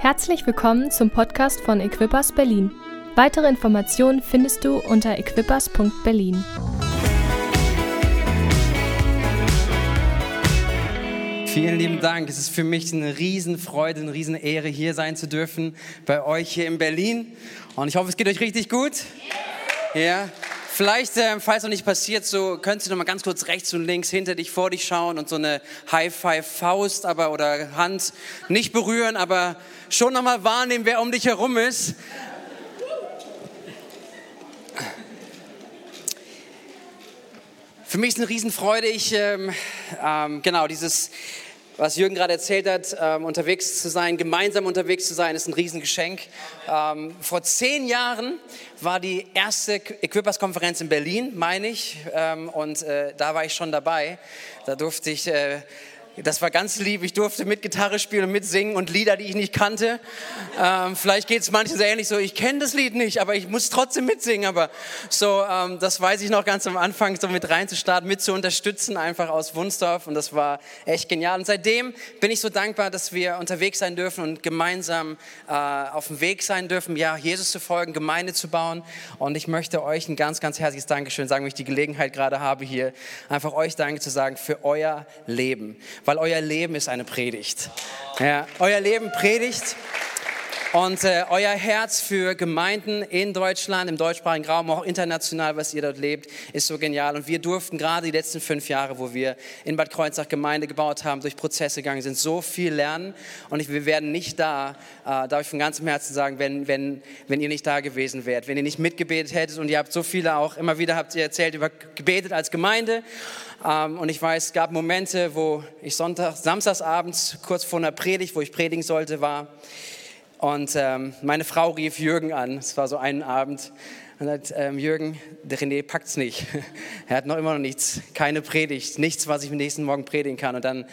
Herzlich willkommen zum Podcast von Equippers Berlin. Weitere Informationen findest du unter equippers.berlin. Vielen lieben Dank. Es ist für mich eine Riesenfreude, eine Riesenehre, hier sein zu dürfen bei euch hier in Berlin. Und ich hoffe, es geht euch richtig gut. Ja. Vielleicht, äh, falls noch nicht passiert, so könntest du noch mal ganz kurz rechts und links hinter dich, vor dich schauen und so eine High-Five-Faust aber, oder Hand nicht berühren, aber schon noch mal wahrnehmen, wer um dich herum ist. Für mich ist eine Riesenfreude, ich, ähm, ähm, genau, dieses was Jürgen gerade erzählt hat, ähm, unterwegs zu sein, gemeinsam unterwegs zu sein, ist ein Riesengeschenk. Ähm, vor zehn Jahren war die erste Equippers-Konferenz in Berlin, meine ich, ähm, und äh, da war ich schon dabei. Da durfte ich äh, das war ganz lieb. Ich durfte mit Gitarre spielen und mitsingen und Lieder, die ich nicht kannte. Ähm, vielleicht geht es manchen so ähnlich so, ich kenne das Lied nicht, aber ich muss trotzdem mitsingen. Aber so, ähm, das weiß ich noch ganz am Anfang, so mit reinzustarten, mit zu unterstützen, einfach aus Wunsdorf. Und das war echt genial. Und seitdem bin ich so dankbar, dass wir unterwegs sein dürfen und gemeinsam äh, auf dem Weg sein dürfen, ja, Jesus zu folgen, Gemeinde zu bauen. Und ich möchte euch ein ganz, ganz herzliches Dankeschön sagen, wenn ich die Gelegenheit gerade habe, hier einfach euch Danke zu sagen für euer Leben weil euer Leben ist eine Predigt. Ja, euer Leben predigt. Und äh, euer Herz für Gemeinden in Deutschland, im deutschsprachigen Raum, auch international, was ihr dort lebt, ist so genial. Und wir durften gerade die letzten fünf Jahre, wo wir in Bad Kreuznach Gemeinde gebaut haben, durch Prozesse gegangen sind, so viel lernen. Und ich, wir wären nicht da, äh, darf ich von ganzem Herzen sagen, wenn, wenn, wenn ihr nicht da gewesen wärt, wenn ihr nicht mitgebetet hättet. Und ihr habt so viele auch, immer wieder habt ihr erzählt über gebetet als Gemeinde. Ähm, und ich weiß, es gab Momente, wo ich Sonntag, samstagsabends, kurz vor einer Predigt, wo ich predigen sollte, war. Und ähm, meine Frau rief Jürgen an. Es war so einen Abend. Und sagt, ähm, Jürgen, der René packt's nicht. er hat noch immer noch nichts, keine Predigt, nichts, was ich am nächsten Morgen predigen kann. Und dann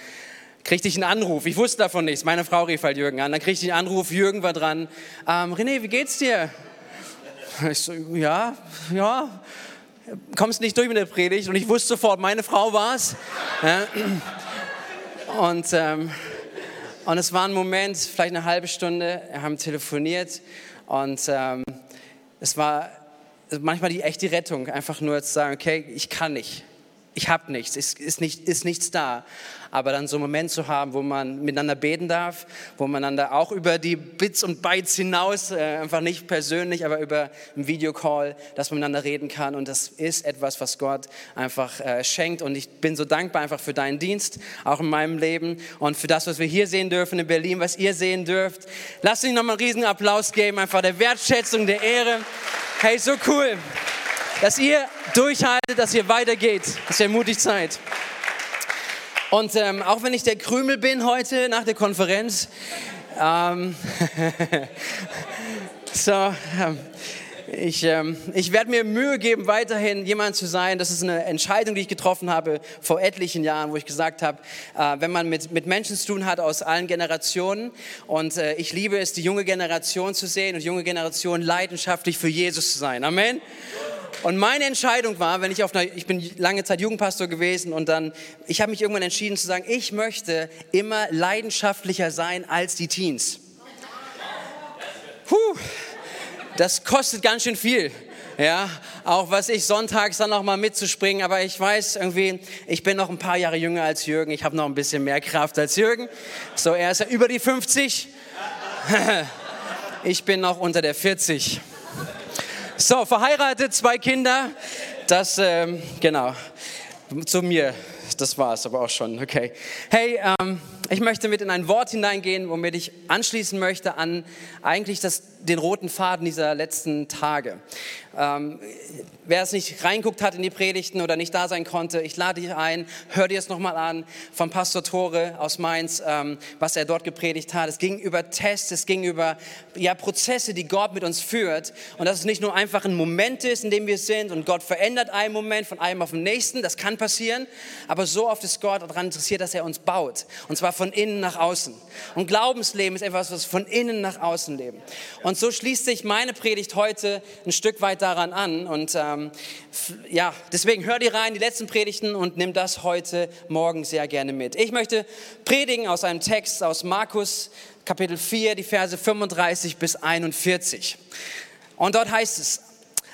kriegte ich einen Anruf. Ich wusste davon nichts. Meine Frau rief halt Jürgen an. Dann kriegte ich einen Anruf. Jürgen war dran. Ähm, René, wie geht's dir? Ich so, ja, ja. Kommst nicht durch mit der Predigt. Und ich wusste sofort, meine Frau war's. Ja. Und ähm, und es war ein Moment, vielleicht eine halbe Stunde, wir haben telefoniert und ähm, es war manchmal die echte Rettung, einfach nur zu sagen, okay, ich kann nicht, ich habe nichts, es ist, nicht, ist nichts da aber dann so einen Moment zu haben, wo man miteinander beten darf, wo man einander auch über die Bits und Bytes hinaus, äh, einfach nicht persönlich, aber über einen Videocall, dass man miteinander reden kann und das ist etwas, was Gott einfach äh, schenkt und ich bin so dankbar einfach für deinen Dienst, auch in meinem Leben und für das, was wir hier sehen dürfen in Berlin, was ihr sehen dürft. Lasst uns nochmal einen riesen Applaus geben, einfach der Wertschätzung, der Ehre. Hey, so cool, dass ihr durchhaltet, dass ihr weitergeht, dass ihr mutig seid. Und ähm, auch wenn ich der Krümel bin heute nach der Konferenz, ähm, so, ähm, ich, ähm, ich werde mir Mühe geben, weiterhin jemand zu sein. Das ist eine Entscheidung, die ich getroffen habe vor etlichen Jahren, wo ich gesagt habe, äh, wenn man mit, mit Menschen zu tun hat aus allen Generationen und äh, ich liebe es, die junge Generation zu sehen und junge Generation leidenschaftlich für Jesus zu sein. Amen. Und meine Entscheidung war, wenn ich auf einer, ich bin lange Zeit Jugendpastor gewesen und dann, ich habe mich irgendwann entschieden zu sagen, ich möchte immer leidenschaftlicher sein als die Teens. Puh, das kostet ganz schön viel. Ja, auch was ich sonntags dann noch mal mitzuspringen, aber ich weiß irgendwie, ich bin noch ein paar Jahre jünger als Jürgen, ich habe noch ein bisschen mehr Kraft als Jürgen. So, er ist ja über die 50. Ich bin noch unter der 40. So, verheiratet, zwei Kinder. Das, ähm, genau, zu mir. Das war es aber auch schon. Okay. Hey, ähm, ich möchte mit in ein Wort hineingehen, womit ich anschließen möchte an eigentlich das, den roten Faden dieser letzten Tage. Ähm, wer es nicht reinguckt hat in die Predigten oder nicht da sein konnte, ich lade dich ein, hör dir es nochmal an vom Pastor Tore aus Mainz, ähm, was er dort gepredigt hat. Es ging über Tests, es ging über ja, Prozesse, die Gott mit uns führt und dass es nicht nur einfach ein Moment ist, in dem wir sind und Gott verändert einen Moment von einem auf den nächsten, das kann passieren, aber so oft ist Gott daran interessiert, dass er uns baut und zwar von innen nach außen. Und Glaubensleben ist etwas, was von innen nach außen leben. Und so schließt sich meine Predigt heute ein Stück weit daran an. Und ähm, ja, deswegen hör dir rein, die letzten Predigten und nimm das heute Morgen sehr gerne mit. Ich möchte predigen aus einem Text aus Markus Kapitel 4, die Verse 35 bis 41. Und dort heißt es,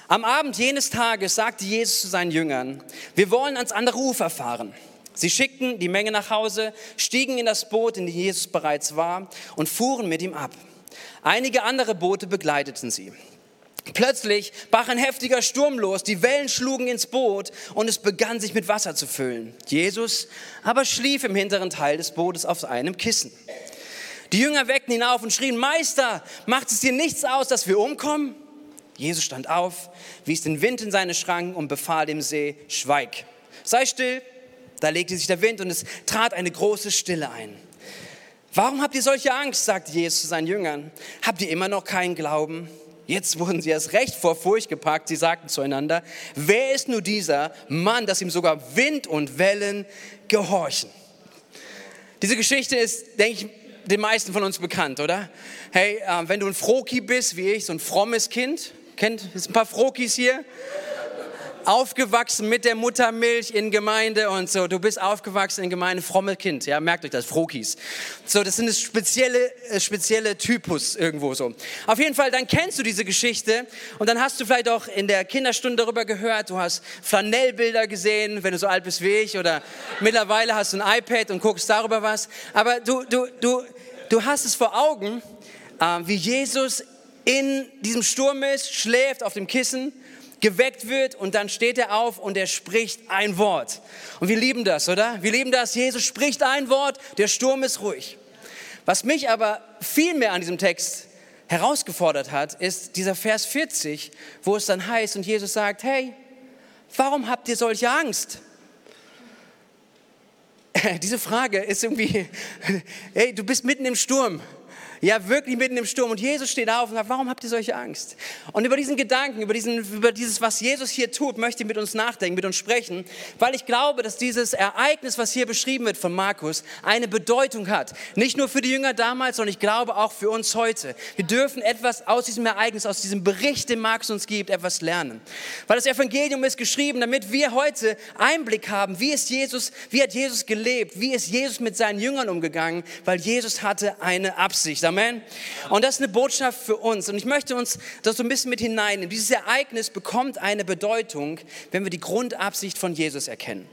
am Abend jenes Tages sagte Jesus zu seinen Jüngern, wir wollen ans andere Ufer fahren. Sie schickten die Menge nach Hause, stiegen in das Boot, in dem Jesus bereits war, und fuhren mit ihm ab. Einige andere Boote begleiteten sie. Plötzlich brach ein heftiger Sturm los, die Wellen schlugen ins Boot und es begann sich mit Wasser zu füllen. Jesus aber schlief im hinteren Teil des Bootes auf einem Kissen. Die Jünger weckten ihn auf und schrien, Meister, macht es dir nichts aus, dass wir umkommen? Jesus stand auf, wies den Wind in seine Schranken und befahl dem See, schweig, sei still. Da legte sich der Wind und es trat eine große Stille ein. Warum habt ihr solche Angst, sagte Jesus zu seinen Jüngern. Habt ihr immer noch keinen Glauben? Jetzt wurden sie erst recht vor Furcht gepackt. Sie sagten zueinander, wer ist nur dieser Mann, dass ihm sogar Wind und Wellen gehorchen? Diese Geschichte ist, denke ich, den meisten von uns bekannt, oder? Hey, äh, wenn du ein Froki bist, wie ich, so ein frommes Kind, kennt, es ein paar Frokis hier? Aufgewachsen mit der Muttermilch in Gemeinde und so. Du bist aufgewachsen in Gemeinde, fromme Kind. Ja, merkt euch das, Frokis. So, das sind spezielle, äh, spezielle Typus irgendwo so. Auf jeden Fall, dann kennst du diese Geschichte und dann hast du vielleicht auch in der Kinderstunde darüber gehört. Du hast Flanellbilder gesehen, wenn du so alt bist wie ich oder mittlerweile hast du ein iPad und guckst darüber was. Aber du, du, du, du hast es vor Augen, äh, wie Jesus in diesem Sturm ist, schläft auf dem Kissen geweckt wird und dann steht er auf und er spricht ein Wort. Und wir lieben das, oder? Wir lieben das. Jesus spricht ein Wort, der Sturm ist ruhig. Was mich aber viel mehr an diesem Text herausgefordert hat, ist dieser Vers 40, wo es dann heißt und Jesus sagt, hey, warum habt ihr solche Angst? Diese Frage ist irgendwie, hey, du bist mitten im Sturm. Ja, wirklich mitten im Sturm. Und Jesus steht auf und sagt, warum habt ihr solche Angst? Und über diesen Gedanken, über, diesen, über dieses, was Jesus hier tut, möchte ich mit uns nachdenken, mit uns sprechen, weil ich glaube, dass dieses Ereignis, was hier beschrieben wird von Markus, eine Bedeutung hat. Nicht nur für die Jünger damals, sondern ich glaube auch für uns heute. Wir dürfen etwas aus diesem Ereignis, aus diesem Bericht, den Markus uns gibt, etwas lernen. Weil das Evangelium ist geschrieben, damit wir heute Einblick haben, wie ist Jesus, wie hat Jesus gelebt, wie ist Jesus mit seinen Jüngern umgegangen, weil Jesus hatte eine Absicht. Amen. Und das ist eine Botschaft für uns. Und ich möchte uns das so ein bisschen mit hineinnehmen. Dieses Ereignis bekommt eine Bedeutung, wenn wir die Grundabsicht von Jesus erkennen.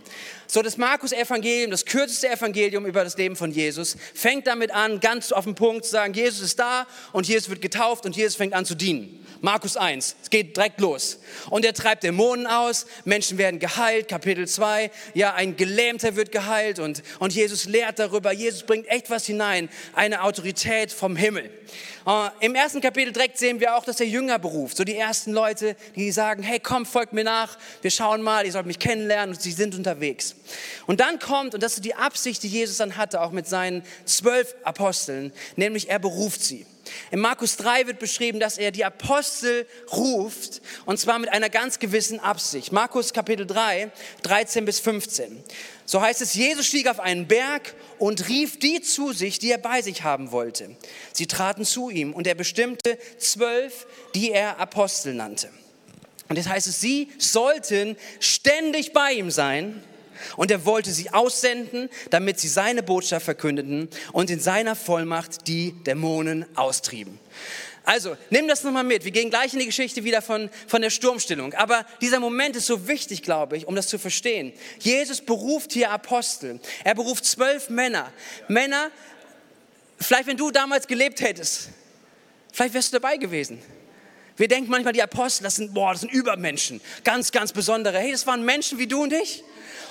So, das Markus-Evangelium, das kürzeste Evangelium über das Leben von Jesus, fängt damit an, ganz auf den Punkt zu sagen, Jesus ist da und Jesus wird getauft und Jesus fängt an zu dienen. Markus 1, es geht direkt los. Und er treibt Dämonen aus, Menschen werden geheilt, Kapitel 2, ja, ein Gelähmter wird geheilt und, und Jesus lehrt darüber, Jesus bringt echt was hinein, eine Autorität vom Himmel. Uh, Im ersten Kapitel direkt sehen wir auch, dass der Jünger beruft, so die ersten Leute, die sagen, hey komm, folgt mir nach, wir schauen mal, ihr sollt mich kennenlernen und sie sind unterwegs. Und dann kommt, und das ist die Absicht, die Jesus dann hatte, auch mit seinen zwölf Aposteln, nämlich er beruft sie. In Markus 3 wird beschrieben, dass er die Apostel ruft und zwar mit einer ganz gewissen Absicht. Markus Kapitel 3, 13 bis 15. So heißt es, Jesus stieg auf einen Berg und rief die zu sich, die er bei sich haben wollte. Sie traten zu ihm und er bestimmte zwölf, die er Apostel nannte. Und das heißt es, sie sollten ständig bei ihm sein und er wollte sie aussenden, damit sie seine Botschaft verkündeten und in seiner Vollmacht die Dämonen austrieben. Also, nimm das nochmal mit. Wir gehen gleich in die Geschichte wieder von, von der Sturmstellung. Aber dieser Moment ist so wichtig, glaube ich, um das zu verstehen. Jesus beruft hier Apostel. Er beruft zwölf Männer. Männer, vielleicht wenn du damals gelebt hättest, vielleicht wärst du dabei gewesen. Wir denken manchmal, die Apostel, das sind, boah, das sind Übermenschen. Ganz, ganz besondere. Hey, das waren Menschen wie du und ich.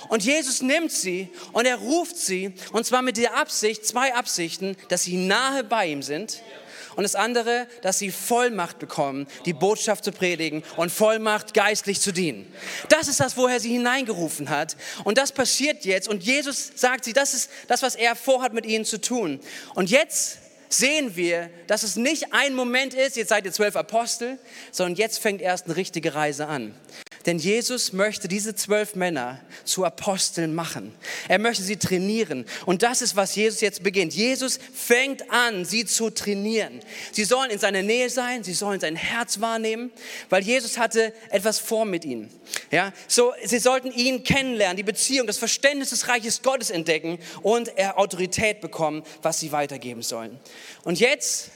Und Jesus nimmt sie und er ruft sie, und zwar mit der Absicht, zwei Absichten, dass sie nahe bei ihm sind. Und das andere, dass sie Vollmacht bekommen, die Botschaft zu predigen und Vollmacht geistlich zu dienen. Das ist das, woher sie hineingerufen hat. Und das passiert jetzt. Und Jesus sagt sie, das ist das, was er vorhat, mit ihnen zu tun. Und jetzt sehen wir, dass es nicht ein Moment ist, jetzt seid ihr zwölf Apostel, sondern jetzt fängt erst eine richtige Reise an. Denn Jesus möchte diese zwölf Männer zu Aposteln machen. Er möchte sie trainieren. Und das ist, was Jesus jetzt beginnt. Jesus fängt an, sie zu trainieren. Sie sollen in seiner Nähe sein, sie sollen sein Herz wahrnehmen, weil Jesus hatte etwas vor mit ihnen. Ja, so, sie sollten ihn kennenlernen, die Beziehung, das Verständnis des Reiches Gottes entdecken und er Autorität bekommen, was sie weitergeben sollen. Und jetzt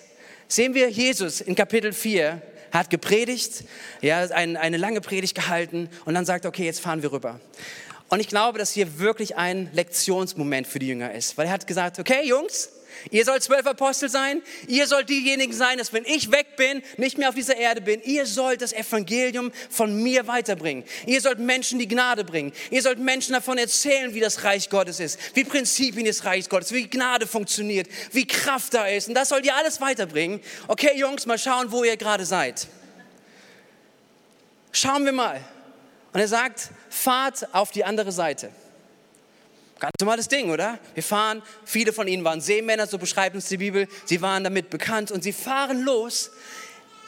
sehen wir Jesus in Kapitel 4 hat gepredigt, ja, ein, eine lange Predigt gehalten und dann sagt, okay, jetzt fahren wir rüber. Und ich glaube, dass hier wirklich ein Lektionsmoment für die Jünger ist, weil er hat gesagt, okay, Jungs, Ihr sollt zwölf Apostel sein. Ihr sollt diejenigen sein, dass wenn ich weg bin, nicht mehr auf dieser Erde bin, ihr sollt das Evangelium von mir weiterbringen. Ihr sollt Menschen die Gnade bringen. Ihr sollt Menschen davon erzählen, wie das Reich Gottes ist, wie Prinzipien des Reichs Gottes, wie Gnade funktioniert, wie Kraft da ist. Und das sollt ihr alles weiterbringen. Okay, Jungs, mal schauen, wo ihr gerade seid. Schauen wir mal. Und er sagt, fahrt auf die andere Seite. Ganz normales Ding, oder? Wir fahren, viele von ihnen waren Seemänner, so beschreibt uns die Bibel. Sie waren damit bekannt und sie fahren los.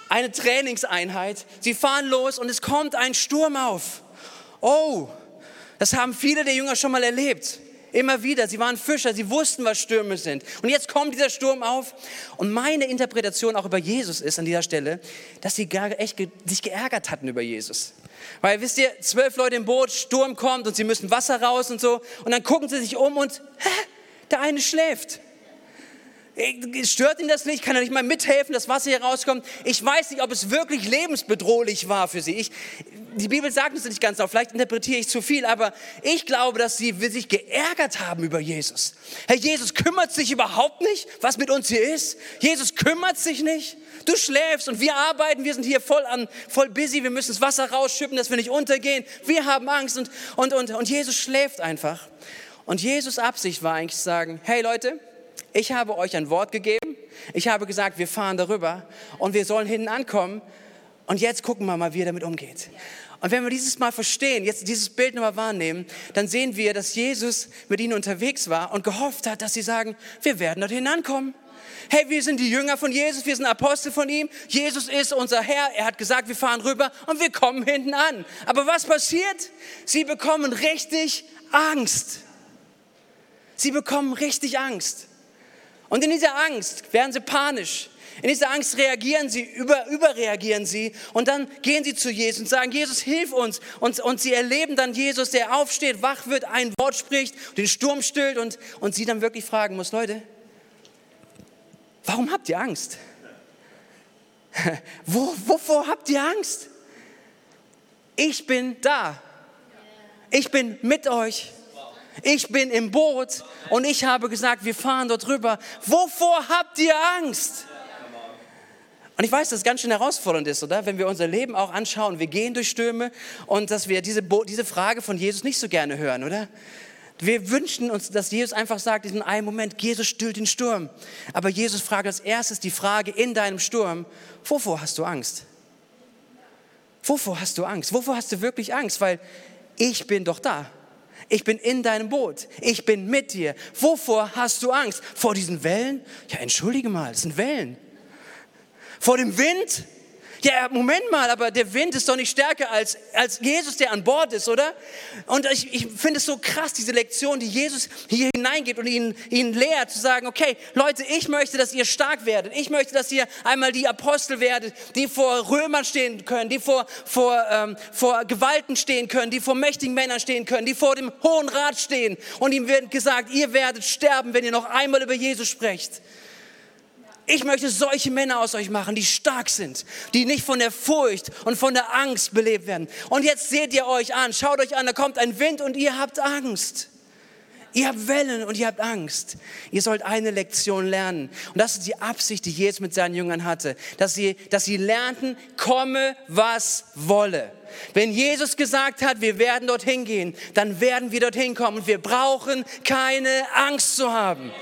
Eine Trainingseinheit. Sie fahren los und es kommt ein Sturm auf. Oh, das haben viele der Jünger schon mal erlebt. Immer wieder. Sie waren Fischer, sie wussten, was Stürme sind. Und jetzt kommt dieser Sturm auf. Und meine Interpretation auch über Jesus ist an dieser Stelle, dass sie gar echt sich geärgert hatten über Jesus. Weil wisst ihr, zwölf Leute im Boot, Sturm kommt und sie müssen Wasser raus und so. Und dann gucken sie sich um und hä, der eine schläft. Stört ihn das nicht? Kann er nicht mal mithelfen, dass Wasser hier rauskommt? Ich weiß nicht, ob es wirklich lebensbedrohlich war für sie. Ich, die Bibel sagt es nicht ganz genau, vielleicht interpretiere ich zu viel, aber ich glaube, dass sie sich geärgert haben über Jesus. Herr Jesus kümmert sich überhaupt nicht, was mit uns hier ist. Jesus kümmert sich nicht. Du schläfst und wir arbeiten, wir sind hier voll an, voll busy, wir müssen das Wasser rausschippen, dass wir nicht untergehen. Wir haben Angst und, und, und, und Jesus schläft einfach. Und Jesus Absicht war eigentlich zu sagen, hey Leute, ich habe euch ein Wort gegeben. Ich habe gesagt, wir fahren darüber und wir sollen hinten ankommen. Und jetzt gucken wir mal, wie er damit umgeht. Und wenn wir dieses Mal verstehen, jetzt dieses Bild nochmal wahrnehmen, dann sehen wir, dass Jesus mit ihnen unterwegs war und gehofft hat, dass sie sagen, wir werden dorthin ankommen. Hey, wir sind die Jünger von Jesus, wir sind Apostel von ihm. Jesus ist unser Herr. Er hat gesagt, wir fahren rüber und wir kommen hinten an. Aber was passiert? Sie bekommen richtig Angst. Sie bekommen richtig Angst. Und in dieser Angst werden sie panisch. In dieser Angst reagieren sie, über, überreagieren sie und dann gehen sie zu Jesus und sagen, Jesus, hilf uns. Und, und sie erleben dann Jesus, der aufsteht, wach wird, ein Wort spricht, den Sturm stillt und, und sie dann wirklich fragen muss, Leute, warum habt ihr Angst? Wo, wovor habt ihr Angst? Ich bin da. Ich bin mit euch. Ich bin im Boot und ich habe gesagt, wir fahren dort rüber. Wovor habt ihr Angst? Und ich weiß, dass es ganz schön herausfordernd ist, oder? Wenn wir unser Leben auch anschauen, wir gehen durch Stürme und dass wir diese, diese Frage von Jesus nicht so gerne hören, oder? Wir wünschen uns, dass Jesus einfach sagt, in einem Moment, Jesus stillt den Sturm. Aber Jesus fragt als erstes die Frage in deinem Sturm, wovor hast du Angst? Wovor hast du Angst? Wovor hast du wirklich Angst? Weil ich bin doch da. Ich bin in deinem Boot. Ich bin mit dir. Wovor hast du Angst? Vor diesen Wellen? Ja, entschuldige mal, es sind Wellen. Vor dem Wind? Ja, Moment mal, aber der Wind ist doch nicht stärker als, als Jesus, der an Bord ist, oder? Und ich, ich finde es so krass, diese Lektion, die Jesus hier hineingibt und ihnen, ihnen lehrt, zu sagen, okay, Leute, ich möchte, dass ihr stark werdet. Ich möchte, dass ihr einmal die Apostel werdet, die vor Römern stehen können, die vor, vor, ähm, vor Gewalten stehen können, die vor mächtigen Männern stehen können, die vor dem Hohen Rat stehen. Und ihm wird gesagt, ihr werdet sterben, wenn ihr noch einmal über Jesus sprecht. Ich möchte solche Männer aus euch machen, die stark sind, die nicht von der Furcht und von der Angst belebt werden. Und jetzt seht ihr euch an, schaut euch an, da kommt ein Wind und ihr habt Angst. Ihr habt Wellen und ihr habt Angst. Ihr sollt eine Lektion lernen. Und das ist die Absicht, die Jesus mit seinen Jüngern hatte. Dass sie, dass sie lernten, komme was wolle. Wenn Jesus gesagt hat, wir werden dorthin gehen, dann werden wir dorthin kommen. Und wir brauchen keine Angst zu haben.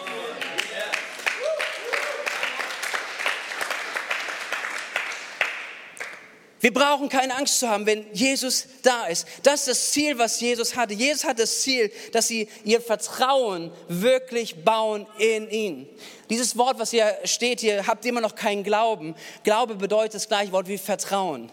Wir brauchen keine Angst zu haben, wenn Jesus da ist. Das ist das Ziel, was Jesus hatte. Jesus hat das Ziel, dass sie ihr Vertrauen wirklich bauen in ihn. Dieses Wort, was hier steht, hier habt immer noch keinen Glauben. Glaube bedeutet das gleiche Wort wie Vertrauen.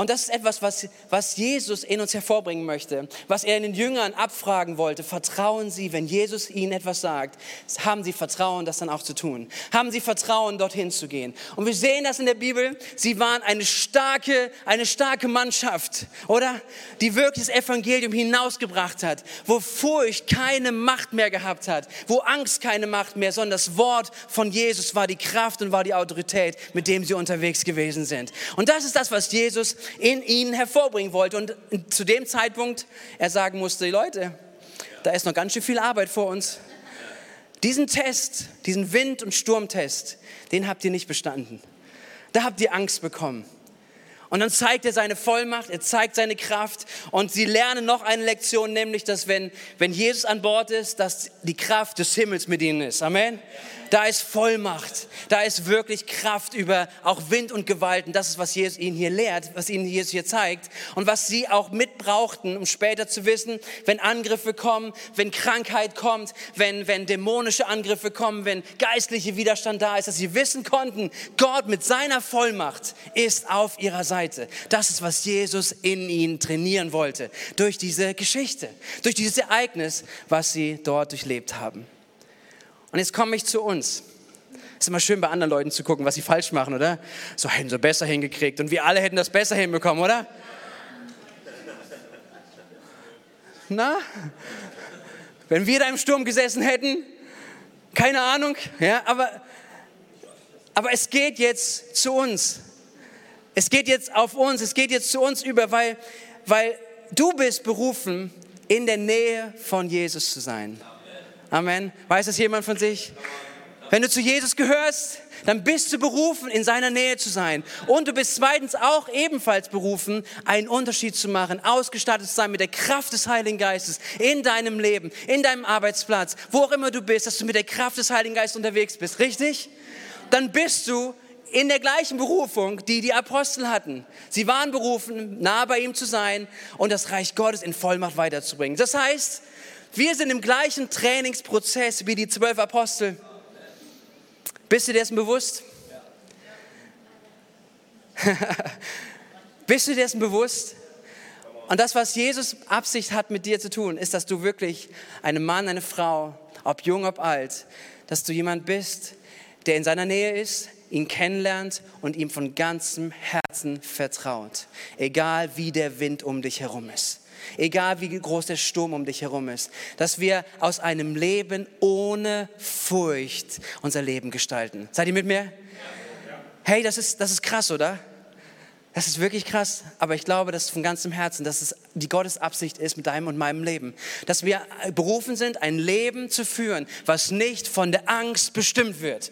Und das ist etwas, was, was Jesus in uns hervorbringen möchte, was er in den Jüngern abfragen wollte. Vertrauen Sie, wenn Jesus ihnen etwas sagt, haben Sie Vertrauen, das dann auch zu tun? Haben Sie Vertrauen, dorthin zu gehen? Und wir sehen das in der Bibel. Sie waren eine starke, eine starke Mannschaft, oder? Die wirklich das Evangelium hinausgebracht hat, wo Furcht keine Macht mehr gehabt hat, wo Angst keine Macht mehr, sondern das Wort von Jesus war die Kraft und war die Autorität, mit dem sie unterwegs gewesen sind. Und das ist das, was Jesus in ihnen hervorbringen wollte. Und zu dem Zeitpunkt er sagen musste, Leute, da ist noch ganz schön viel Arbeit vor uns. Diesen Test, diesen Wind- und Sturmtest, den habt ihr nicht bestanden. Da habt ihr Angst bekommen. Und dann zeigt er seine Vollmacht, er zeigt seine Kraft und sie lernen noch eine Lektion, nämlich, dass wenn, wenn Jesus an Bord ist, dass die Kraft des Himmels mit ihnen ist. Amen. Da ist Vollmacht, da ist wirklich Kraft über auch Wind und Gewalten. Das ist, was Jesus ihnen hier lehrt, was ihnen Jesus hier zeigt und was sie auch mitbrauchten, um später zu wissen, wenn Angriffe kommen, wenn Krankheit kommt, wenn, wenn dämonische Angriffe kommen, wenn geistliche Widerstand da ist, dass sie wissen konnten, Gott mit seiner Vollmacht ist auf ihrer Seite. Das ist, was Jesus in ihnen trainieren wollte, durch diese Geschichte, durch dieses Ereignis, was sie dort durchlebt haben. Und jetzt komme ich zu uns. Es ist immer schön, bei anderen Leuten zu gucken, was sie falsch machen, oder? So hätten sie besser hingekriegt und wir alle hätten das besser hinbekommen, oder? Na? Wenn wir da im Sturm gesessen hätten, keine Ahnung, ja, aber, aber es geht jetzt zu uns. Es geht jetzt auf uns, es geht jetzt zu uns über, weil, weil du bist berufen, in der Nähe von Jesus zu sein. Amen. Weiß das jemand von sich? Wenn du zu Jesus gehörst, dann bist du berufen, in seiner Nähe zu sein. Und du bist zweitens auch ebenfalls berufen, einen Unterschied zu machen, ausgestattet zu sein mit der Kraft des Heiligen Geistes in deinem Leben, in deinem Arbeitsplatz, wo auch immer du bist, dass du mit der Kraft des Heiligen Geistes unterwegs bist. Richtig? Dann bist du in der gleichen Berufung, die die Apostel hatten. Sie waren berufen, nah bei ihm zu sein und das Reich Gottes in Vollmacht weiterzubringen. Das heißt, wir sind im gleichen Trainingsprozess wie die zwölf Apostel. Bist du dir dessen bewusst? Bist du dir dessen bewusst? Und das, was Jesus Absicht hat mit dir zu tun, ist, dass du wirklich einem Mann, eine Frau, ob jung, ob alt, dass du jemand bist, der in seiner Nähe ist, ihn kennenlernt und ihm von ganzem Herzen vertraut, egal wie der Wind um dich herum ist egal wie groß der Sturm um dich herum ist, dass wir aus einem Leben ohne Furcht unser Leben gestalten. Seid ihr mit mir? Hey, das ist, das ist krass, oder? Das ist wirklich krass, aber ich glaube, dass von ganzem Herzen, dass es die Gottes Absicht ist mit deinem und meinem Leben. Dass wir berufen sind, ein Leben zu führen, was nicht von der Angst bestimmt wird.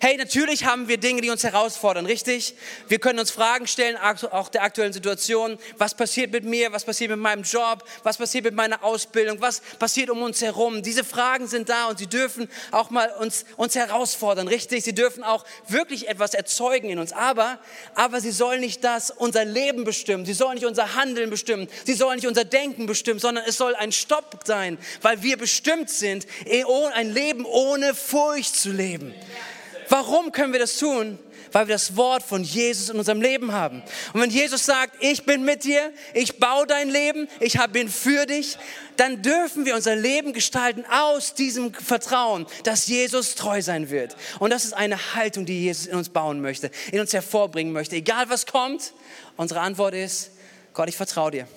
Hey, natürlich haben wir Dinge, die uns herausfordern, richtig? Wir können uns Fragen stellen, auch der aktuellen Situation. Was passiert mit mir? Was passiert mit meinem Job? Was passiert mit meiner Ausbildung? Was passiert um uns herum? Diese Fragen sind da und sie dürfen auch mal uns, uns herausfordern, richtig? Sie dürfen auch wirklich etwas erzeugen in uns. Aber, aber sie sollen nicht das das unser Leben bestimmen. Sie sollen nicht unser Handeln bestimmen. Sie sollen nicht unser Denken bestimmen, sondern es soll ein Stopp sein, weil wir bestimmt sind, eh ein Leben ohne Furcht zu leben. Warum können wir das tun? Weil wir das Wort von Jesus in unserem Leben haben. Und wenn Jesus sagt, ich bin mit dir, ich baue dein Leben, ich bin für dich, dann dürfen wir unser Leben gestalten aus diesem Vertrauen, dass Jesus treu sein wird. Und das ist eine Haltung, die Jesus in uns bauen möchte, in uns hervorbringen möchte. Egal was kommt, unsere Antwort ist, Gott, ich vertraue dir.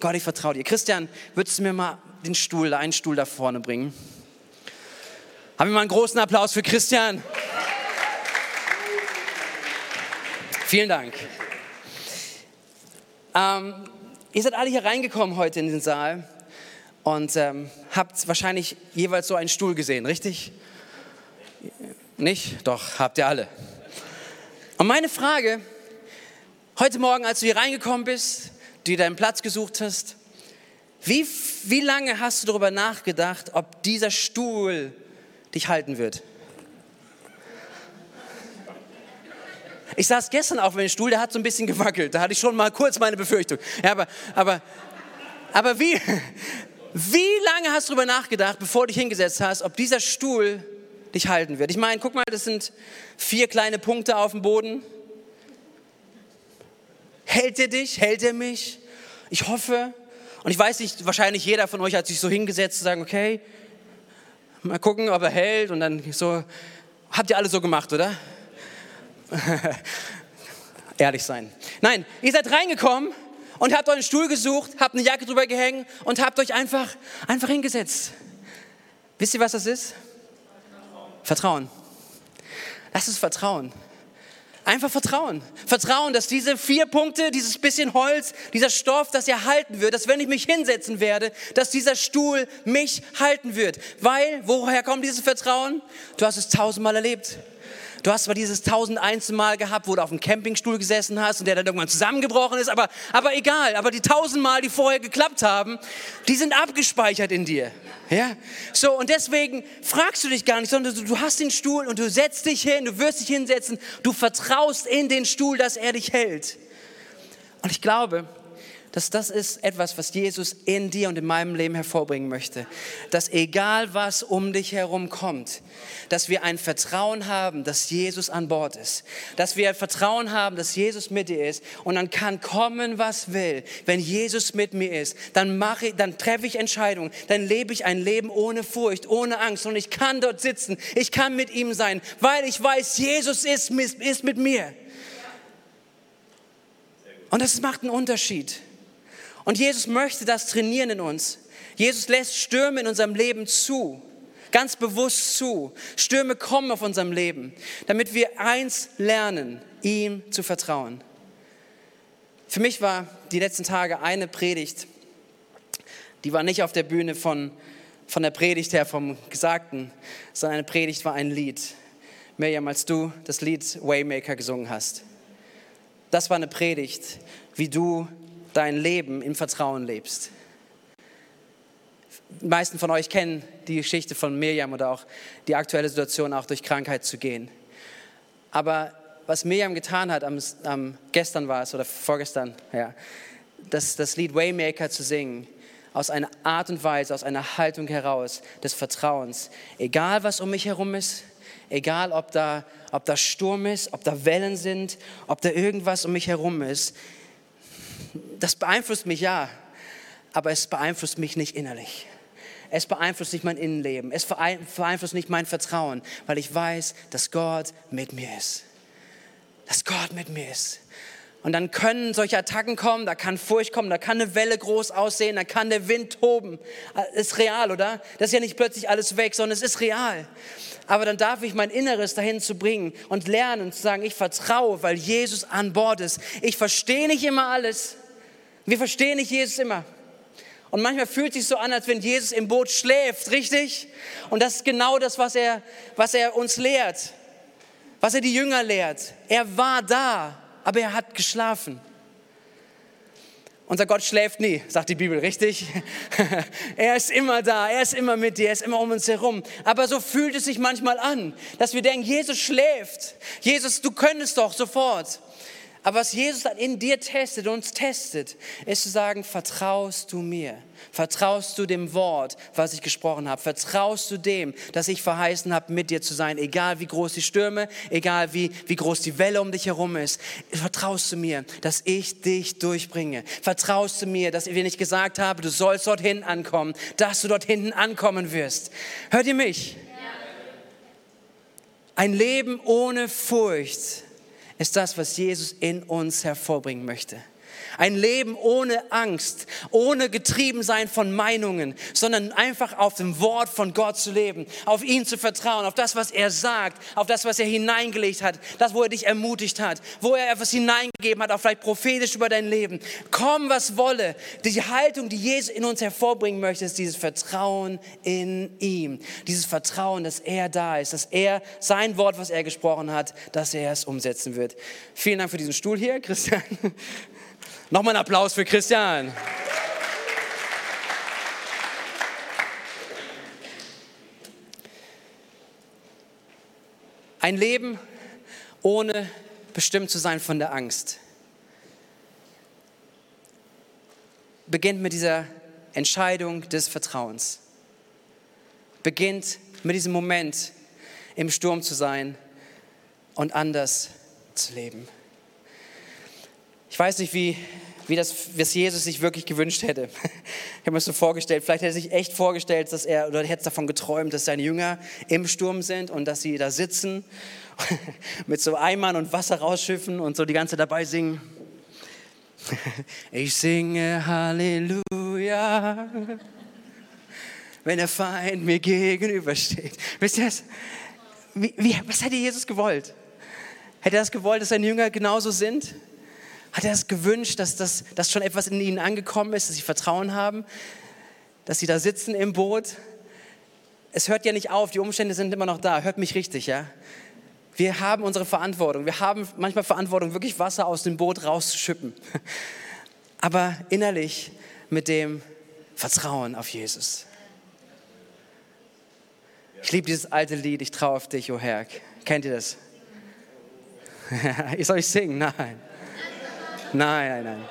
Gott, ich vertraue dir. Christian, würdest du mir mal den Stuhl, einen Stuhl da vorne bringen? Haben wir mal einen großen Applaus für Christian. Vielen Dank. Ähm, ihr seid alle hier reingekommen heute in den Saal und ähm, habt wahrscheinlich jeweils so einen Stuhl gesehen, richtig? Nicht? Doch, habt ihr alle. Und meine Frage, heute Morgen, als du hier reingekommen bist, du deinen Platz gesucht hast, wie, wie lange hast du darüber nachgedacht, ob dieser Stuhl dich halten wird. Ich saß gestern auf meinem Stuhl, der hat so ein bisschen gewackelt. Da hatte ich schon mal kurz meine Befürchtung. Ja, aber, aber, aber wie, wie lange hast du darüber nachgedacht, bevor du dich hingesetzt hast, ob dieser Stuhl dich halten wird? Ich meine, guck mal, das sind vier kleine Punkte auf dem Boden. Hält er dich? Hält er mich? Ich hoffe. Und ich weiß nicht, wahrscheinlich jeder von euch hat sich so hingesetzt zu sagen, okay, mal gucken, ob er hält. Und dann so, habt ihr alle so gemacht, oder? Ehrlich sein. Nein, ihr seid reingekommen und habt euren Stuhl gesucht, habt eine Jacke drüber gehängt und habt euch einfach, einfach hingesetzt. Wisst ihr, was das ist? Vertrauen. Das ist Vertrauen. Einfach Vertrauen. Vertrauen, dass diese vier Punkte, dieses bisschen Holz, dieser Stoff, das er halten wird, dass wenn ich mich hinsetzen werde, dass dieser Stuhl mich halten wird. Weil, woher kommt dieses Vertrauen? Du hast es tausendmal erlebt. Du hast zwar dieses tausend Mal gehabt, wo du auf dem Campingstuhl gesessen hast und der dann irgendwann zusammengebrochen ist, aber, aber egal. Aber die tausendmal, die vorher geklappt haben, die sind abgespeichert in dir. Ja? So, und deswegen fragst du dich gar nicht, sondern du, du hast den Stuhl und du setzt dich hin, du wirst dich hinsetzen, du vertraust in den Stuhl, dass er dich hält. Und ich glaube, dass das ist etwas, was Jesus in dir und in meinem Leben hervorbringen möchte. Dass egal was um dich herum kommt, dass wir ein Vertrauen haben, dass Jesus an Bord ist. Dass wir Vertrauen haben, dass Jesus mit dir ist. Und dann kann kommen, was will. Wenn Jesus mit mir ist, dann mache ich, dann treffe ich Entscheidungen. Dann lebe ich ein Leben ohne Furcht, ohne Angst. Und ich kann dort sitzen. Ich kann mit ihm sein, weil ich weiß, Jesus ist, ist mit mir. Und das macht einen Unterschied. Und Jesus möchte das trainieren in uns. Jesus lässt Stürme in unserem Leben zu, ganz bewusst zu. Stürme kommen auf unserem Leben, damit wir eins lernen, ihm zu vertrauen. Für mich war die letzten Tage eine Predigt, die war nicht auf der Bühne von, von der Predigt her, vom Gesagten, sondern eine Predigt war ein Lied. Miriam, als du das Lied Waymaker gesungen hast. Das war eine Predigt, wie du dein Leben im Vertrauen lebst. Die meisten von euch kennen die Geschichte von Mirjam oder auch die aktuelle Situation, auch durch Krankheit zu gehen. Aber was Mirjam getan hat, am, am gestern war es oder vorgestern, ja, das, das Lied Waymaker zu singen, aus einer Art und Weise, aus einer Haltung heraus des Vertrauens. Egal was um mich herum ist, egal ob da, ob da Sturm ist, ob da Wellen sind, ob da irgendwas um mich herum ist, das beeinflusst mich ja, aber es beeinflusst mich nicht innerlich. Es beeinflusst nicht mein Innenleben. Es beeinflusst nicht mein Vertrauen, weil ich weiß, dass Gott mit mir ist. Dass Gott mit mir ist. Und dann können solche Attacken kommen, da kann Furcht kommen, da kann eine Welle groß aussehen, da kann der Wind toben. Äh, ist real, oder? Das ist ja nicht plötzlich alles weg, sondern es ist real. Aber dann darf ich mein Inneres dahin zu bringen und lernen zu sagen, ich vertraue, weil Jesus an Bord ist. Ich verstehe nicht immer alles. Wir verstehen nicht Jesus immer. Und manchmal fühlt es sich so an, als wenn Jesus im Boot schläft, richtig? Und das ist genau das, was er, was er uns lehrt, was er die Jünger lehrt. Er war da, aber er hat geschlafen. Unser Gott schläft nie, sagt die Bibel, richtig? er ist immer da, er ist immer mit dir, er ist immer um uns herum. Aber so fühlt es sich manchmal an, dass wir denken, Jesus schläft. Jesus, du könntest doch sofort. Aber was Jesus dann in dir testet, uns testet, ist zu sagen, vertraust du mir? Vertraust du dem Wort, was ich gesprochen habe? Vertraust du dem, dass ich verheißen habe, mit dir zu sein, egal wie groß die Stürme, egal wie, wie groß die Welle um dich herum ist? Vertraust du mir, dass ich dich durchbringe? Vertraust du mir, dass ich dir nicht gesagt habe, du sollst dorthin ankommen, dass du dort hinten ankommen wirst? Hört ihr mich? Ein Leben ohne Furcht ist das, was Jesus in uns hervorbringen möchte. Ein Leben ohne Angst, ohne getrieben sein von Meinungen, sondern einfach auf dem Wort von Gott zu leben, auf ihn zu vertrauen, auf das, was er sagt, auf das, was er hineingelegt hat, das, wo er dich ermutigt hat, wo er etwas hineingegeben hat, auch vielleicht prophetisch über dein Leben. Komm, was wolle. Die Haltung, die Jesus in uns hervorbringen möchte, ist dieses Vertrauen in ihm. Dieses Vertrauen, dass er da ist, dass er sein Wort, was er gesprochen hat, dass er es umsetzen wird. Vielen Dank für diesen Stuhl hier, Christian. Nochmal einen Applaus für Christian. Ein Leben ohne bestimmt zu sein von der Angst beginnt mit dieser Entscheidung des Vertrauens. Beginnt mit diesem Moment im Sturm zu sein und anders zu leben. Ich weiß nicht, wie, wie das was Jesus sich wirklich gewünscht hätte. Ich habe mir so vorgestellt, vielleicht hätte er sich echt vorgestellt, dass er, oder hätte davon geträumt, dass seine Jünger im Sturm sind und dass sie da sitzen, mit so Eimern und Wasser rausschiffen und so die ganze dabei singen. Ich singe Halleluja, wenn der Feind mir gegenübersteht. Wisst ihr das? Wie, wie, was hätte Jesus gewollt? Hätte er das gewollt, dass seine Jünger genauso sind? Hat er es gewünscht, dass, das, dass schon etwas in ihnen angekommen ist, dass sie Vertrauen haben, dass sie da sitzen im Boot? Es hört ja nicht auf, die Umstände sind immer noch da. Hört mich richtig, ja? Wir haben unsere Verantwortung. Wir haben manchmal Verantwortung, wirklich Wasser aus dem Boot rauszuschippen. Aber innerlich mit dem Vertrauen auf Jesus. Ich liebe dieses alte Lied, ich traue auf dich, o oh Herr. Kennt ihr das? ich soll ich singen? Nein. Nein, nein, nein.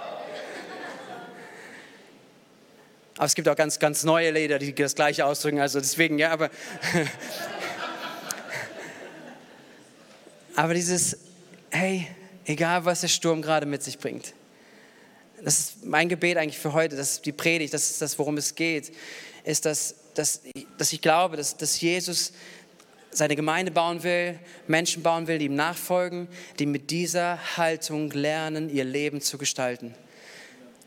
Aber es gibt auch ganz, ganz neue Lieder, die das Gleiche ausdrücken. Also deswegen, ja, aber. aber dieses, hey, egal was der Sturm gerade mit sich bringt. Das ist mein Gebet eigentlich für heute, das ist die Predigt, das ist das, worum es geht, ist, dass, dass, dass ich glaube, dass, dass Jesus seine Gemeinde bauen will, Menschen bauen will, die ihm nachfolgen, die mit dieser Haltung lernen, ihr Leben zu gestalten.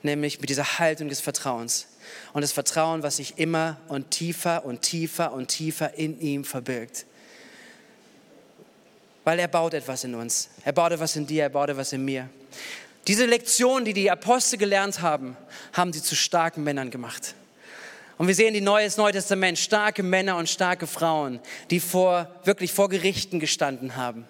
Nämlich mit dieser Haltung des Vertrauens. Und das Vertrauen, was sich immer und tiefer und tiefer und tiefer in ihm verbirgt. Weil er baut etwas in uns. Er baut etwas in dir, er baut etwas in mir. Diese Lektion, die die Apostel gelernt haben, haben sie zu starken Männern gemacht. Und wir sehen die Neue, das Neue Testament, starke Männer und starke Frauen, die vor, wirklich vor Gerichten gestanden haben.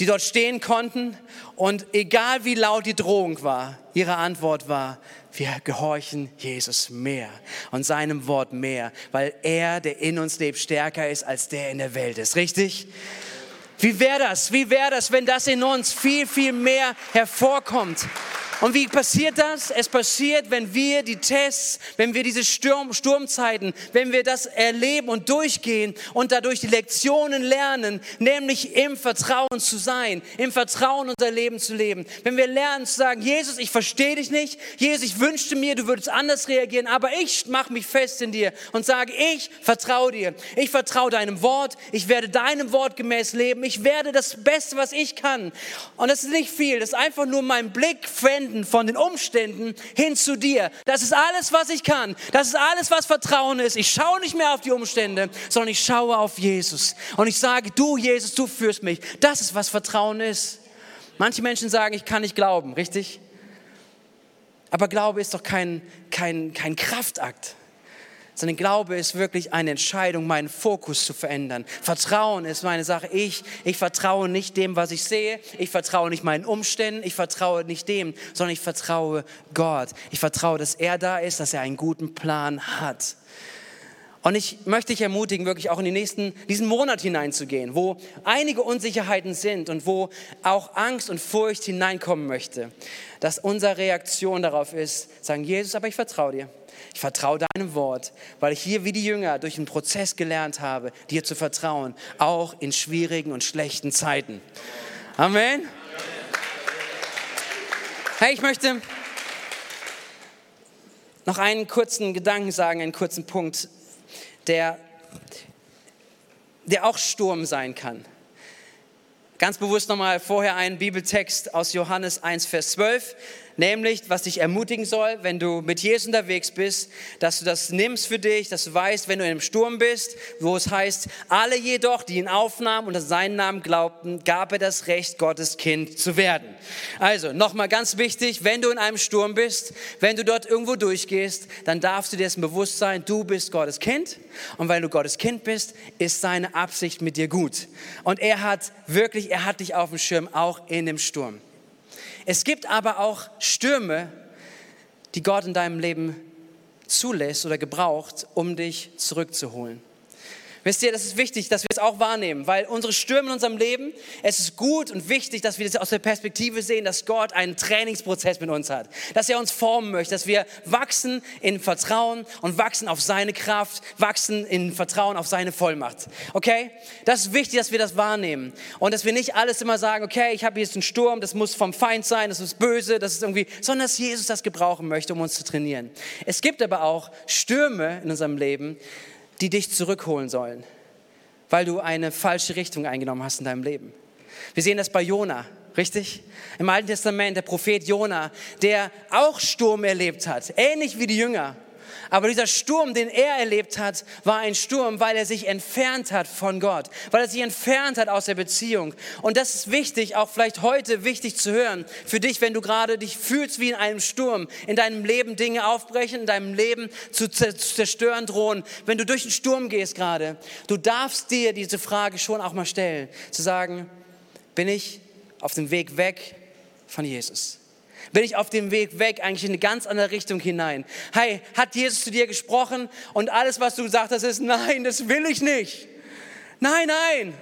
Die dort stehen konnten und egal wie laut die Drohung war, ihre Antwort war, wir gehorchen Jesus mehr und seinem Wort mehr, weil er, der in uns lebt, stärker ist als der in der Welt ist. Richtig? Wie wäre das? Wie wäre das, wenn das in uns viel, viel mehr hervorkommt? Und wie passiert das? Es passiert, wenn wir die Tests, wenn wir diese Sturm, Sturmzeiten, wenn wir das erleben und durchgehen und dadurch die Lektionen lernen, nämlich im Vertrauen zu sein, im Vertrauen unser Leben zu leben. Wenn wir lernen zu sagen, Jesus, ich verstehe dich nicht, Jesus, ich wünschte mir, du würdest anders reagieren, aber ich mache mich fest in dir und sage, ich vertraue dir, ich vertraue deinem Wort, ich werde deinem Wort gemäß leben, ich werde das Beste, was ich kann. Und das ist nicht viel, das ist einfach nur mein Blick wenden wenden von den Umständen hin zu dir. Das ist alles, was ich kann. Das ist alles, was Vertrauen ist. Ich schaue nicht mehr auf die Umstände, sondern ich schaue auf Jesus. Und ich sage, du Jesus, du führst mich. Das ist, was Vertrauen ist. Manche Menschen sagen, ich kann nicht glauben, richtig? Aber Glaube ist doch kein, kein, kein Kraftakt sondern Glaube ist wirklich eine Entscheidung, meinen Fokus zu verändern. Vertrauen ist meine Sache. Ich, ich vertraue nicht dem, was ich sehe. Ich vertraue nicht meinen Umständen. Ich vertraue nicht dem, sondern ich vertraue Gott. Ich vertraue, dass er da ist, dass er einen guten Plan hat. Und ich möchte dich ermutigen, wirklich auch in den nächsten, diesen Monat hineinzugehen, wo einige Unsicherheiten sind und wo auch Angst und Furcht hineinkommen möchte. Dass unsere Reaktion darauf ist, sagen, Jesus, aber ich vertraue dir. Ich vertraue deinem Wort, weil ich hier wie die Jünger durch den Prozess gelernt habe, dir zu vertrauen, auch in schwierigen und schlechten Zeiten. Amen. Hey, ich möchte noch einen kurzen Gedanken sagen, einen kurzen Punkt, der, der auch Sturm sein kann. Ganz bewusst nochmal vorher einen Bibeltext aus Johannes 1, Vers 12 nämlich was dich ermutigen soll, wenn du mit Jesus unterwegs bist, dass du das nimmst für dich, dass du weißt, wenn du in einem Sturm bist, wo es heißt, alle jedoch, die ihn aufnahmen und an seinen Namen glaubten, gab er das Recht, Gottes Kind zu werden. Also, nochmal ganz wichtig, wenn du in einem Sturm bist, wenn du dort irgendwo durchgehst, dann darfst du dir dessen bewusst sein, du bist Gottes Kind und weil du Gottes Kind bist, ist seine Absicht mit dir gut. Und er hat wirklich, er hat dich auf dem Schirm, auch in dem Sturm. Es gibt aber auch Stürme, die Gott in deinem Leben zulässt oder gebraucht, um dich zurückzuholen. Wisst ihr, das ist wichtig, dass wir es auch wahrnehmen, weil unsere Stürme in unserem Leben, es ist gut und wichtig, dass wir das aus der Perspektive sehen, dass Gott einen Trainingsprozess mit uns hat, dass er uns formen möchte, dass wir wachsen in Vertrauen und wachsen auf seine Kraft, wachsen in Vertrauen auf seine Vollmacht. Okay? Das ist wichtig, dass wir das wahrnehmen und dass wir nicht alles immer sagen, okay, ich habe jetzt einen Sturm, das muss vom Feind sein, das ist böse, das ist irgendwie, sondern dass Jesus das gebrauchen möchte, um uns zu trainieren. Es gibt aber auch Stürme in unserem Leben, die dich zurückholen sollen, weil du eine falsche Richtung eingenommen hast in deinem Leben. Wir sehen das bei Jona, richtig? Im Alten Testament, der Prophet Jona, der auch Sturm erlebt hat, ähnlich wie die Jünger. Aber dieser Sturm, den er erlebt hat, war ein Sturm, weil er sich entfernt hat von Gott, weil er sich entfernt hat aus der Beziehung. Und das ist wichtig, auch vielleicht heute wichtig zu hören für dich, wenn du gerade dich fühlst wie in einem Sturm, in deinem Leben Dinge aufbrechen, in deinem Leben zu zerstören drohen. Wenn du durch den Sturm gehst gerade, du darfst dir diese Frage schon auch mal stellen, zu sagen, bin ich auf dem Weg weg von Jesus? Bin ich auf dem Weg weg, eigentlich in eine ganz andere Richtung hinein. Hey, hat Jesus zu dir gesprochen und alles, was du gesagt hast, ist, nein, das will ich nicht. Nein, nein.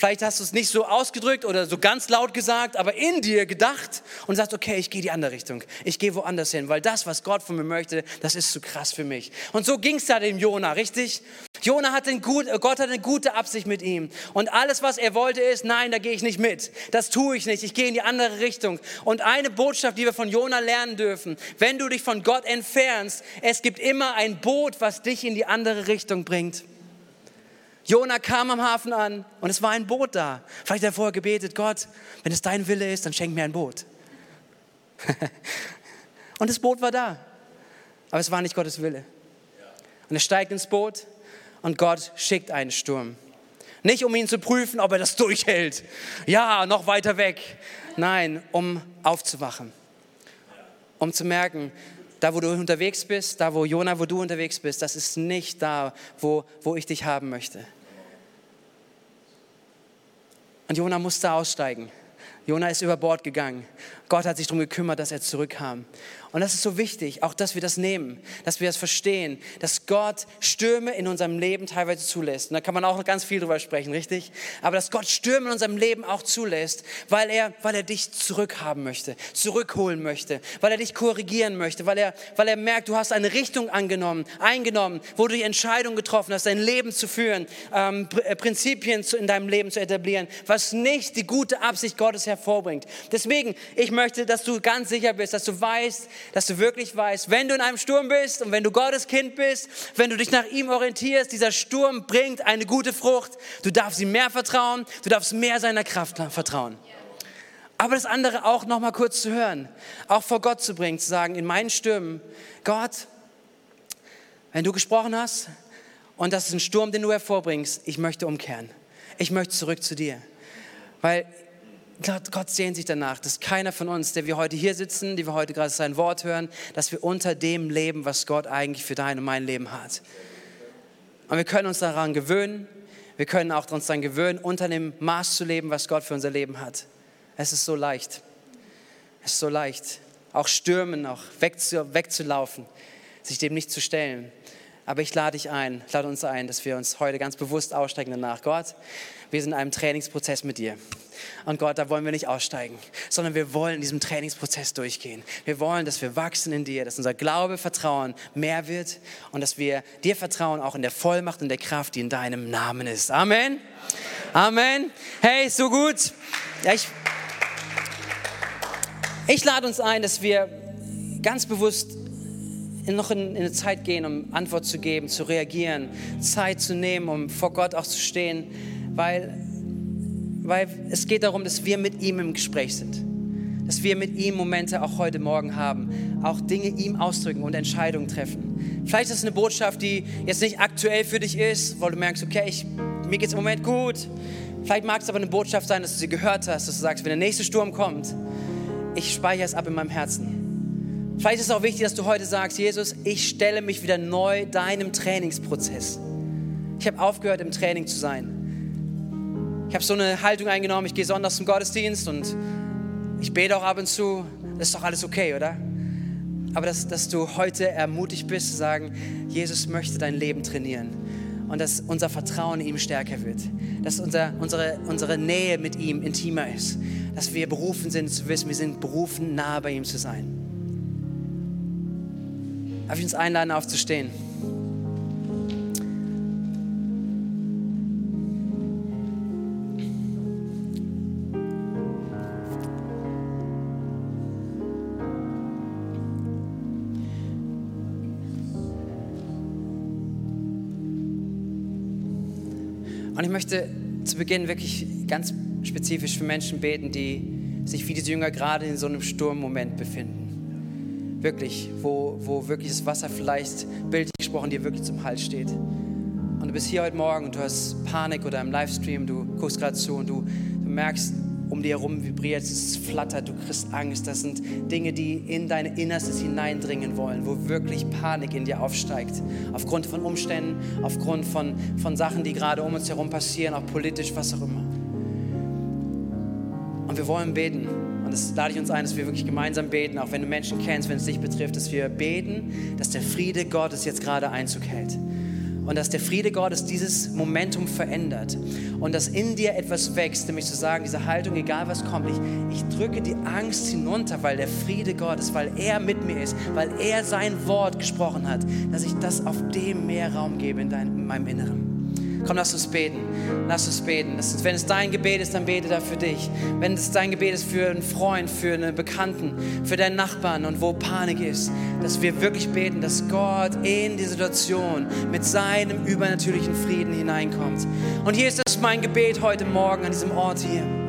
Vielleicht hast du es nicht so ausgedrückt oder so ganz laut gesagt, aber in dir gedacht und sagst, okay, ich gehe die andere Richtung. Ich gehe woanders hin, weil das, was Gott von mir möchte, das ist zu krass für mich. Und so ging es da dem Jona, richtig? Jona hat einen gut, Gott hat eine gute Absicht mit ihm. Und alles, was er wollte, ist, nein, da gehe ich nicht mit. Das tue ich nicht. Ich gehe in die andere Richtung. Und eine Botschaft, die wir von Jona lernen dürfen, wenn du dich von Gott entfernst, es gibt immer ein Boot, was dich in die andere Richtung bringt. Jona kam am Hafen an und es war ein Boot da. Vielleicht hat er vorher gebetet, Gott, wenn es dein Wille ist, dann schenk mir ein Boot. und das Boot war da. Aber es war nicht Gottes Wille. Und er steigt ins Boot und Gott schickt einen Sturm. Nicht um ihn zu prüfen, ob er das durchhält. Ja, noch weiter weg. Nein, um aufzuwachen. Um zu merken, da wo du unterwegs bist, da wo Jona, wo du unterwegs bist, das ist nicht da, wo, wo ich dich haben möchte. Und Jona musste aussteigen. Jona ist über Bord gegangen. Gott hat sich darum gekümmert, dass er zurückkam. Und das ist so wichtig, auch dass wir das nehmen, dass wir das verstehen, dass Gott Stürme in unserem Leben teilweise zulässt. Und da kann man auch noch ganz viel drüber sprechen, richtig? Aber dass Gott Stürme in unserem Leben auch zulässt, weil er, weil er dich zurückhaben möchte, zurückholen möchte, weil er dich korrigieren möchte, weil er, weil er merkt, du hast eine Richtung angenommen, eingenommen, wo du die Entscheidung getroffen hast, dein Leben zu führen, ähm, äh, Prinzipien in deinem Leben zu etablieren, was nicht die gute Absicht Gottes hervorbringt. Deswegen, ich möchte, dass du ganz sicher bist, dass du weißt, dass du wirklich weißt, wenn du in einem Sturm bist und wenn du Gottes Kind bist, wenn du dich nach ihm orientierst, dieser Sturm bringt eine gute Frucht. Du darfst ihm mehr vertrauen, du darfst mehr seiner Kraft vertrauen. Aber das andere auch noch mal kurz zu hören, auch vor Gott zu bringen, zu sagen, in meinen Stürmen, Gott, wenn du gesprochen hast und das ist ein Sturm, den du hervorbringst, ich möchte umkehren. Ich möchte zurück zu dir. Weil Gott, Gott sehnt sich danach, dass keiner von uns, der wir heute hier sitzen, die wir heute gerade sein Wort hören, dass wir unter dem leben, was Gott eigentlich für dein und mein Leben hat. Und wir können uns daran gewöhnen. Wir können auch uns daran gewöhnen, unter dem Maß zu leben, was Gott für unser Leben hat. Es ist so leicht. Es ist so leicht. Auch Stürmen noch wegzu, wegzulaufen, sich dem nicht zu stellen. Aber ich lade dich ein, lade uns ein, dass wir uns heute ganz bewusst ausstrecken danach. Gott, wir sind in einem Trainingsprozess mit dir. Und Gott, da wollen wir nicht aussteigen, sondern wir wollen in diesem Trainingsprozess durchgehen. Wir wollen, dass wir wachsen in dir, dass unser Glaube, Vertrauen mehr wird und dass wir dir vertrauen, auch in der Vollmacht und der Kraft, die in deinem Namen ist. Amen. Amen. Hey, so gut. Ich, ich lade uns ein, dass wir ganz bewusst noch in eine Zeit gehen, um Antwort zu geben, zu reagieren, Zeit zu nehmen, um vor Gott auch zu stehen, weil weil es geht darum, dass wir mit ihm im Gespräch sind. Dass wir mit ihm Momente auch heute Morgen haben, auch Dinge ihm ausdrücken und Entscheidungen treffen. Vielleicht ist es eine Botschaft, die jetzt nicht aktuell für dich ist, weil du merkst, okay, ich, mir geht es im Moment gut. Vielleicht mag es aber eine Botschaft sein, dass du sie gehört hast, dass du sagst, wenn der nächste Sturm kommt, ich speichere es ab in meinem Herzen. Vielleicht ist es auch wichtig, dass du heute sagst, Jesus, ich stelle mich wieder neu deinem Trainingsprozess. Ich habe aufgehört, im Training zu sein. Ich habe so eine Haltung eingenommen, ich gehe sonntags zum Gottesdienst und ich bete auch ab und zu. Das ist doch alles okay, oder? Aber dass, dass du heute ermutigt bist zu sagen, Jesus möchte dein Leben trainieren. und dass unser Vertrauen in ihm stärker wird, dass unser, unsere, unsere Nähe mit ihm intimer ist, dass wir berufen sind zu wissen, wir sind berufen, nah bei ihm zu sein. Darf ich uns einladen, aufzustehen? Möchte zu Beginn wirklich ganz spezifisch für Menschen beten, die sich wie diese Jünger gerade in so einem Sturmmoment befinden. Wirklich, wo, wo wirklich das Wasser vielleicht bildlich gesprochen dir wirklich zum Hals steht. Und du bist hier heute Morgen und du hast Panik oder im Livestream, du guckst gerade zu und du, du merkst, um dir herum vibriert, es flattert, du kriegst Angst. Das sind Dinge, die in dein Innerstes hineindringen wollen, wo wirklich Panik in dir aufsteigt. Aufgrund von Umständen, aufgrund von, von Sachen, die gerade um uns herum passieren, auch politisch, was auch immer. Und wir wollen beten. Und das lade ich uns ein, dass wir wirklich gemeinsam beten, auch wenn du Menschen kennst, wenn es dich betrifft, dass wir beten, dass der Friede Gottes jetzt gerade Einzug hält und dass der Friede Gottes dieses Momentum verändert und dass in dir etwas wächst, nämlich zu sagen, diese Haltung, egal was kommt, ich, ich drücke die Angst hinunter, weil der Friede Gottes, weil er mit mir ist, weil er sein Wort gesprochen hat, dass ich das auf dem mehr Raum gebe in, dein, in meinem Inneren. Komm, lass uns beten. Lass uns beten. Ist, wenn es dein Gebet ist, dann bete da für dich. Wenn es dein Gebet ist für einen Freund, für einen Bekannten, für deinen Nachbarn und wo Panik ist, dass wir wirklich beten, dass Gott in die Situation mit seinem übernatürlichen Frieden hineinkommt. Und hier ist das mein Gebet heute Morgen an diesem Ort hier.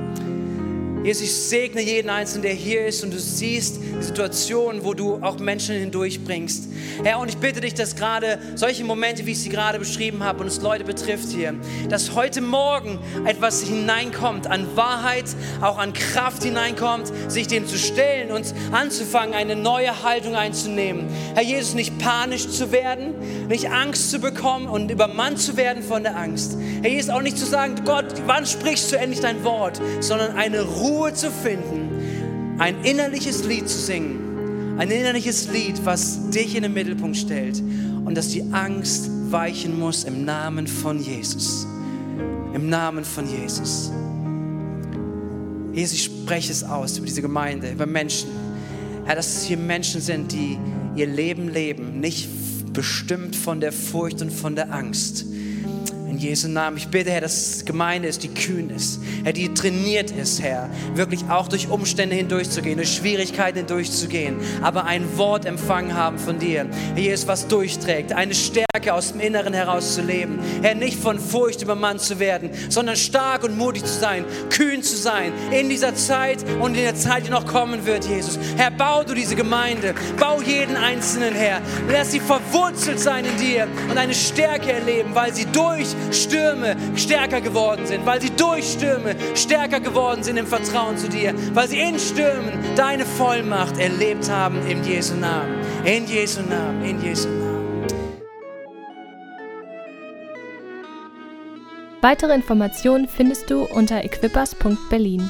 Jesus, ich segne jeden Einzelnen, der hier ist und du siehst die Situation, wo du auch Menschen hindurchbringst. Herr, und ich bitte dich, dass gerade solche Momente, wie ich sie gerade beschrieben habe und es Leute betrifft hier, dass heute Morgen etwas hineinkommt an Wahrheit, auch an Kraft hineinkommt, sich dem zu stellen und anzufangen, eine neue Haltung einzunehmen. Herr Jesus, nicht panisch zu werden, nicht Angst zu bekommen und übermannt zu werden von der Angst. Herr Jesus, auch nicht zu sagen, Gott, wann sprichst du endlich dein Wort, sondern eine Ruhe Ruhe zu finden, ein innerliches Lied zu singen, ein innerliches Lied, was dich in den Mittelpunkt stellt und dass die Angst weichen muss im Namen von Jesus. Im Namen von Jesus. Jesus, ich spreche es aus über diese Gemeinde, über Menschen. Herr, dass es hier Menschen sind, die ihr Leben leben, nicht bestimmt von der Furcht und von der Angst, Jesu Namen. Ich bitte, Herr, dass Gemeinde ist, die kühn ist, Herr, die trainiert ist, Herr, wirklich auch durch Umstände hindurchzugehen, durch Schwierigkeiten hindurchzugehen, aber ein Wort empfangen haben von dir. Herr Jesus, was durchträgt, eine Stärke aus dem Inneren heraus zu leben. Herr, nicht von Furcht übermannt zu werden, sondern stark und mutig zu sein, kühn zu sein in dieser Zeit und in der Zeit, die noch kommen wird, Jesus. Herr, bau du diese Gemeinde, bau jeden Einzelnen, Herr. Lass sie verwurzelt sein in dir und eine Stärke erleben, weil sie durch Stürme stärker geworden sind, weil sie durch Stürme stärker geworden sind im Vertrauen zu dir, weil sie in Stürmen deine Vollmacht erlebt haben in Jesu Namen. In Jesu Namen, in Jesu Namen. Weitere Informationen findest du unter equippers.berlin.